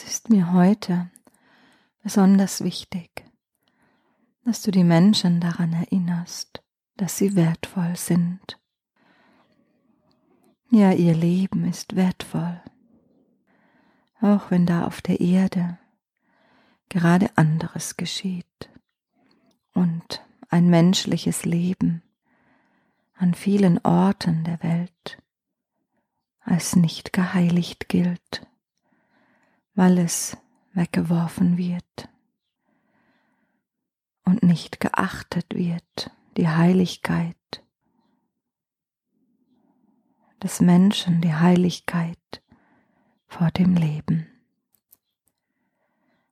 Es ist mir heute besonders wichtig, dass du die Menschen daran erinnerst, dass sie wertvoll sind. Ja, ihr Leben ist wertvoll, auch wenn da auf der Erde gerade anderes geschieht und ein menschliches Leben an vielen Orten der Welt als nicht geheiligt gilt, weil es weggeworfen wird und nicht geachtet wird, die Heiligkeit des Menschen, die Heiligkeit vor dem Leben.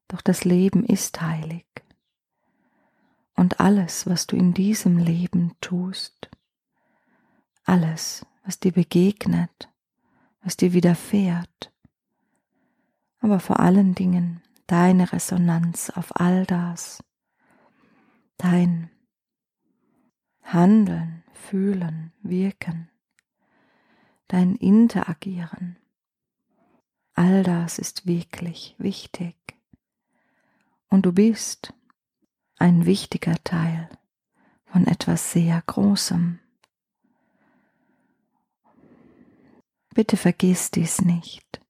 Doch das Leben ist heilig und alles, was du in diesem Leben tust, alles, was dir begegnet, was dir widerfährt, aber vor allen Dingen deine Resonanz auf all das, dein Handeln, Fühlen, Wirken, dein Interagieren, all das ist wirklich wichtig. Und du bist ein wichtiger Teil von etwas sehr Großem. Bitte vergiss dies nicht.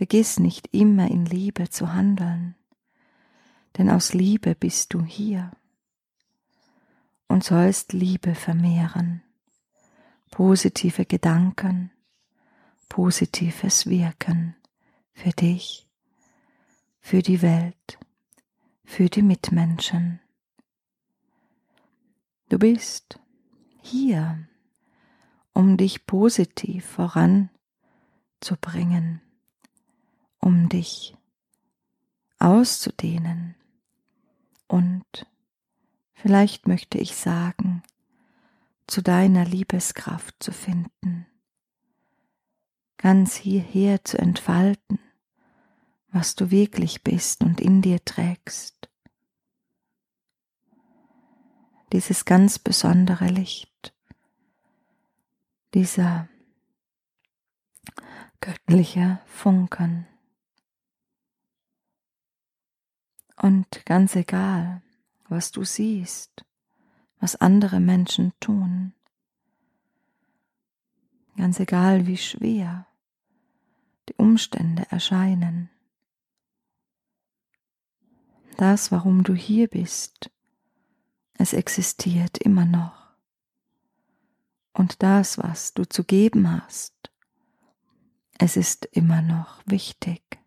Vergiss nicht immer in Liebe zu handeln, denn aus Liebe bist du hier und sollst Liebe vermehren, positive Gedanken, positives Wirken für dich, für die Welt, für die Mitmenschen. Du bist hier um dich positiv voranzubringen, um dich auszudehnen und vielleicht möchte ich sagen, zu deiner Liebeskraft zu finden, ganz hierher zu entfalten, was du wirklich bist und in dir trägst. Dieses ganz besondere Licht dieser göttliche Funken. Und ganz egal, was du siehst, was andere Menschen tun, ganz egal, wie schwer die Umstände erscheinen, das, warum du hier bist, es existiert immer noch. Und das, was du zu geben hast, es ist immer noch wichtig,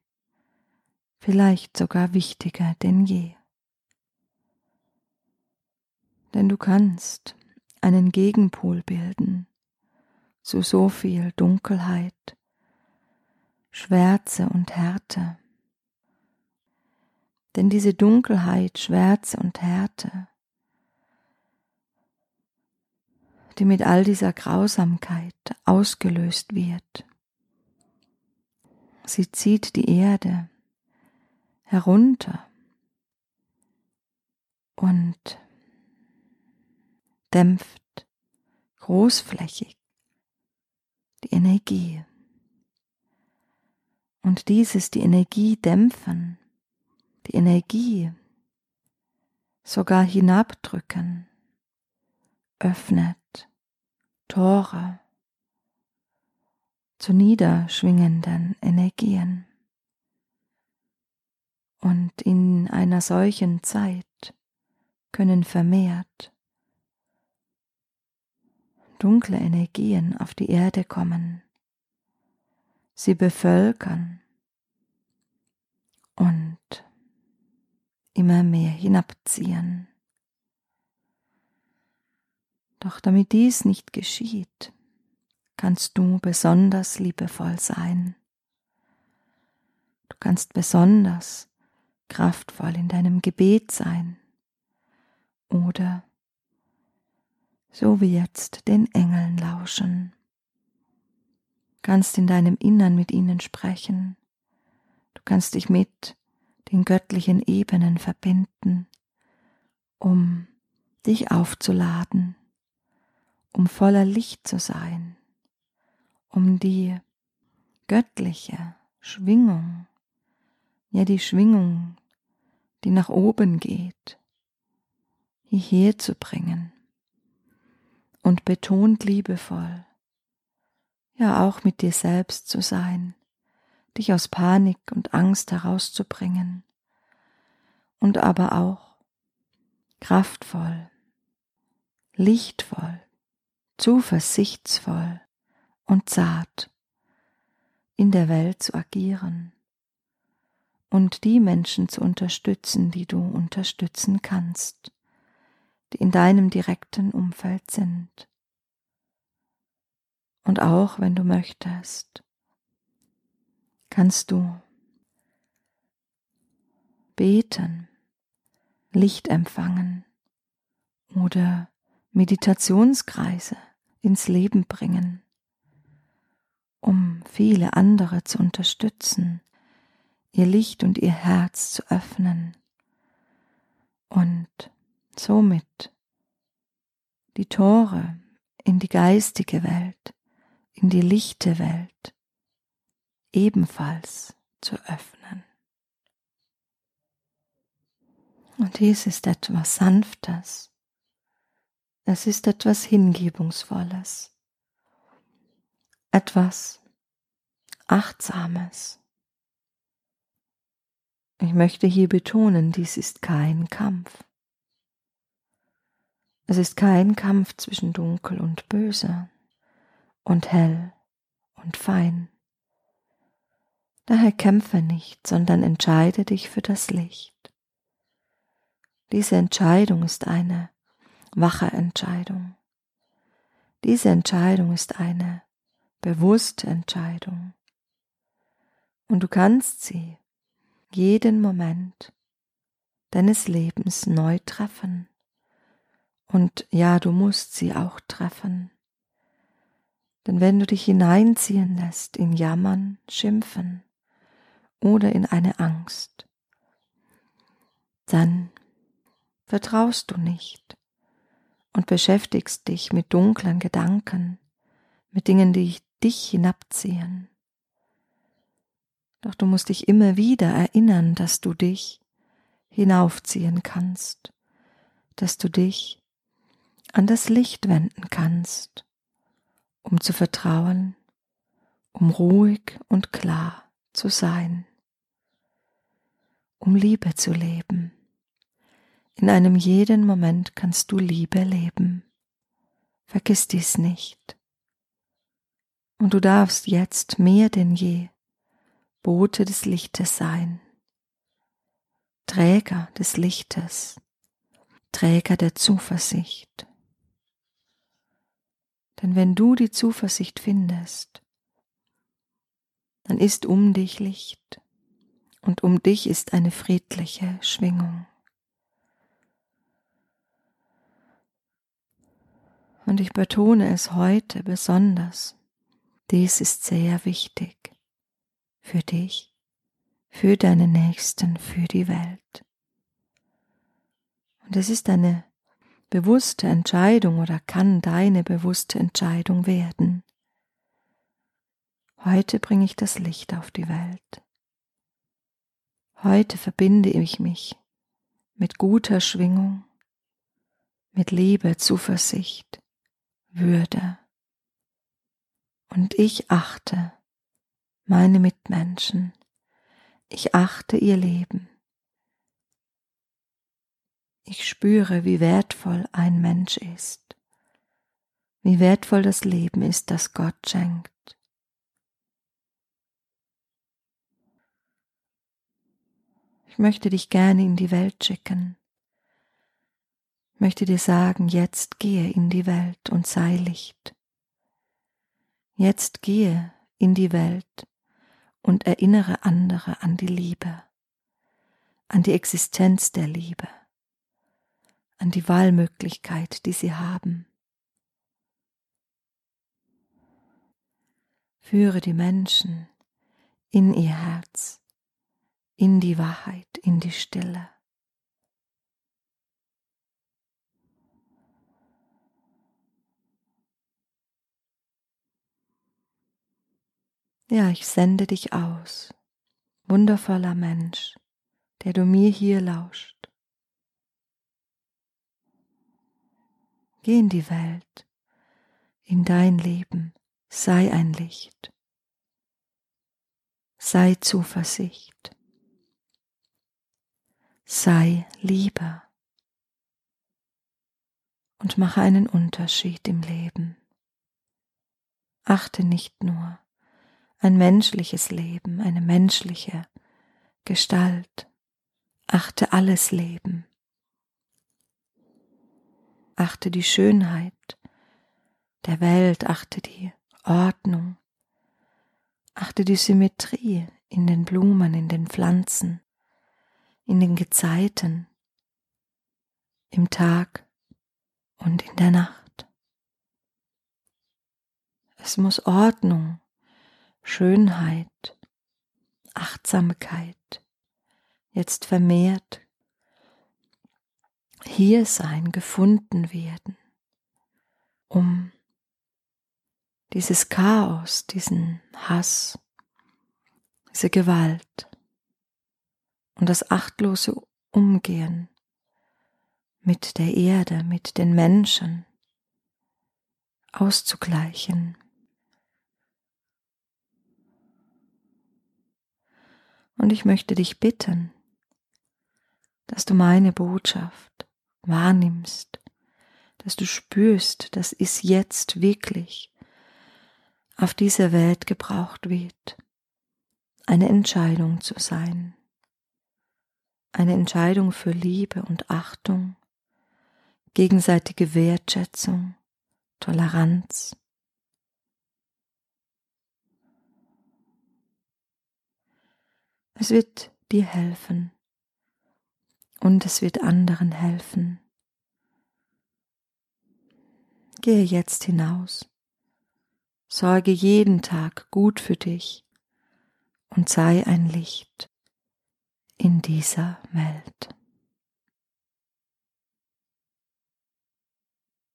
vielleicht sogar wichtiger denn je. Denn du kannst einen Gegenpol bilden zu so viel Dunkelheit, Schwärze und Härte. Denn diese Dunkelheit, Schwärze und Härte die mit all dieser Grausamkeit ausgelöst wird. Sie zieht die Erde herunter und dämpft großflächig die Energie. Und dieses, die Energie dämpfen, die Energie sogar hinabdrücken, öffnet Tore zu niederschwingenden Energien. Und in einer solchen Zeit können vermehrt dunkle Energien auf die Erde kommen, sie bevölkern und immer mehr hinabziehen. Doch damit dies nicht geschieht, kannst du besonders liebevoll sein. Du kannst besonders kraftvoll in deinem Gebet sein oder so wie jetzt den Engeln lauschen. Kannst in deinem Innern mit ihnen sprechen. Du kannst dich mit den göttlichen Ebenen verbinden, um dich aufzuladen um voller Licht zu sein, um die göttliche Schwingung ja die Schwingung, die nach oben geht, hierher zu bringen. Und betont liebevoll, ja auch mit dir selbst zu sein, dich aus Panik und Angst herauszubringen. Und aber auch kraftvoll, lichtvoll, zuversichtsvoll und zart in der Welt zu agieren und die Menschen zu unterstützen, die du unterstützen kannst, die in deinem direkten Umfeld sind. Und auch wenn du möchtest, kannst du beten, Licht empfangen oder Meditationskreise ins Leben bringen, um viele andere zu unterstützen, ihr Licht und ihr Herz zu öffnen und somit die Tore in die geistige Welt, in die lichte Welt ebenfalls zu öffnen. Und dies ist etwas Sanftes, es ist etwas Hingebungsvolles, etwas Achtsames. Ich möchte hier betonen, dies ist kein Kampf. Es ist kein Kampf zwischen dunkel und böse und hell und fein. Daher kämpfe nicht, sondern entscheide dich für das Licht. Diese Entscheidung ist eine wache Entscheidung. Diese Entscheidung ist eine bewusste Entscheidung. Und du kannst sie jeden Moment deines Lebens neu treffen. Und ja, du musst sie auch treffen. Denn wenn du dich hineinziehen lässt in Jammern, Schimpfen oder in eine Angst, dann vertraust du nicht und beschäftigst dich mit dunklen Gedanken, mit Dingen, die dich hinabziehen. Doch du musst dich immer wieder erinnern, dass du dich hinaufziehen kannst, dass du dich an das Licht wenden kannst, um zu vertrauen, um ruhig und klar zu sein, um Liebe zu leben. In einem jeden Moment kannst du Liebe leben. Vergiss dies nicht. Und du darfst jetzt mehr denn je Bote des Lichtes sein, Träger des Lichtes, Träger der Zuversicht. Denn wenn du die Zuversicht findest, dann ist um dich Licht und um dich ist eine friedliche Schwingung. Und ich betone es heute besonders. Dies ist sehr wichtig für dich, für deine Nächsten, für die Welt. Und es ist eine bewusste Entscheidung oder kann deine bewusste Entscheidung werden. Heute bringe ich das Licht auf die Welt. Heute verbinde ich mich mit guter Schwingung, mit Liebe, Zuversicht, würde. Und ich achte meine Mitmenschen. Ich achte ihr Leben. Ich spüre, wie wertvoll ein Mensch ist, wie wertvoll das Leben ist, das Gott schenkt. Ich möchte dich gerne in die Welt schicken, möchte dir sagen, jetzt gehe in die Welt und sei Licht. Jetzt gehe in die Welt und erinnere andere an die Liebe, an die Existenz der Liebe, an die Wahlmöglichkeit, die sie haben. Führe die Menschen in ihr Herz, in die Wahrheit, in die Stille. Ja, ich sende dich aus wundervoller Mensch, der du mir hier lauscht. Geh in die Welt, in dein Leben, sei ein Licht, sei Zuversicht, sei Liebe und mache einen Unterschied im Leben. Achte nicht nur ein menschliches Leben, eine menschliche Gestalt, achte alles Leben. Achte die Schönheit der Welt, achte die Ordnung, achte die Symmetrie in den Blumen, in den Pflanzen, in den Gezeiten, im Tag und in der Nacht. Es muss Ordnung, Schönheit, Achtsamkeit jetzt vermehrt hier sein, gefunden werden, um dieses Chaos, diesen Hass, diese Gewalt und das achtlose Umgehen mit der Erde, mit den Menschen auszugleichen. Und ich möchte dich bitten, dass du meine Botschaft wahrnimmst, dass du spürst, dass es jetzt wirklich auf dieser Welt gebraucht wird, eine Entscheidung zu sein, eine Entscheidung für Liebe und Achtung, gegenseitige Wertschätzung, Toleranz. Es wird dir helfen, und es wird anderen helfen. Gehe jetzt hinaus, sorge jeden Tag gut für dich und sei ein Licht in dieser Welt.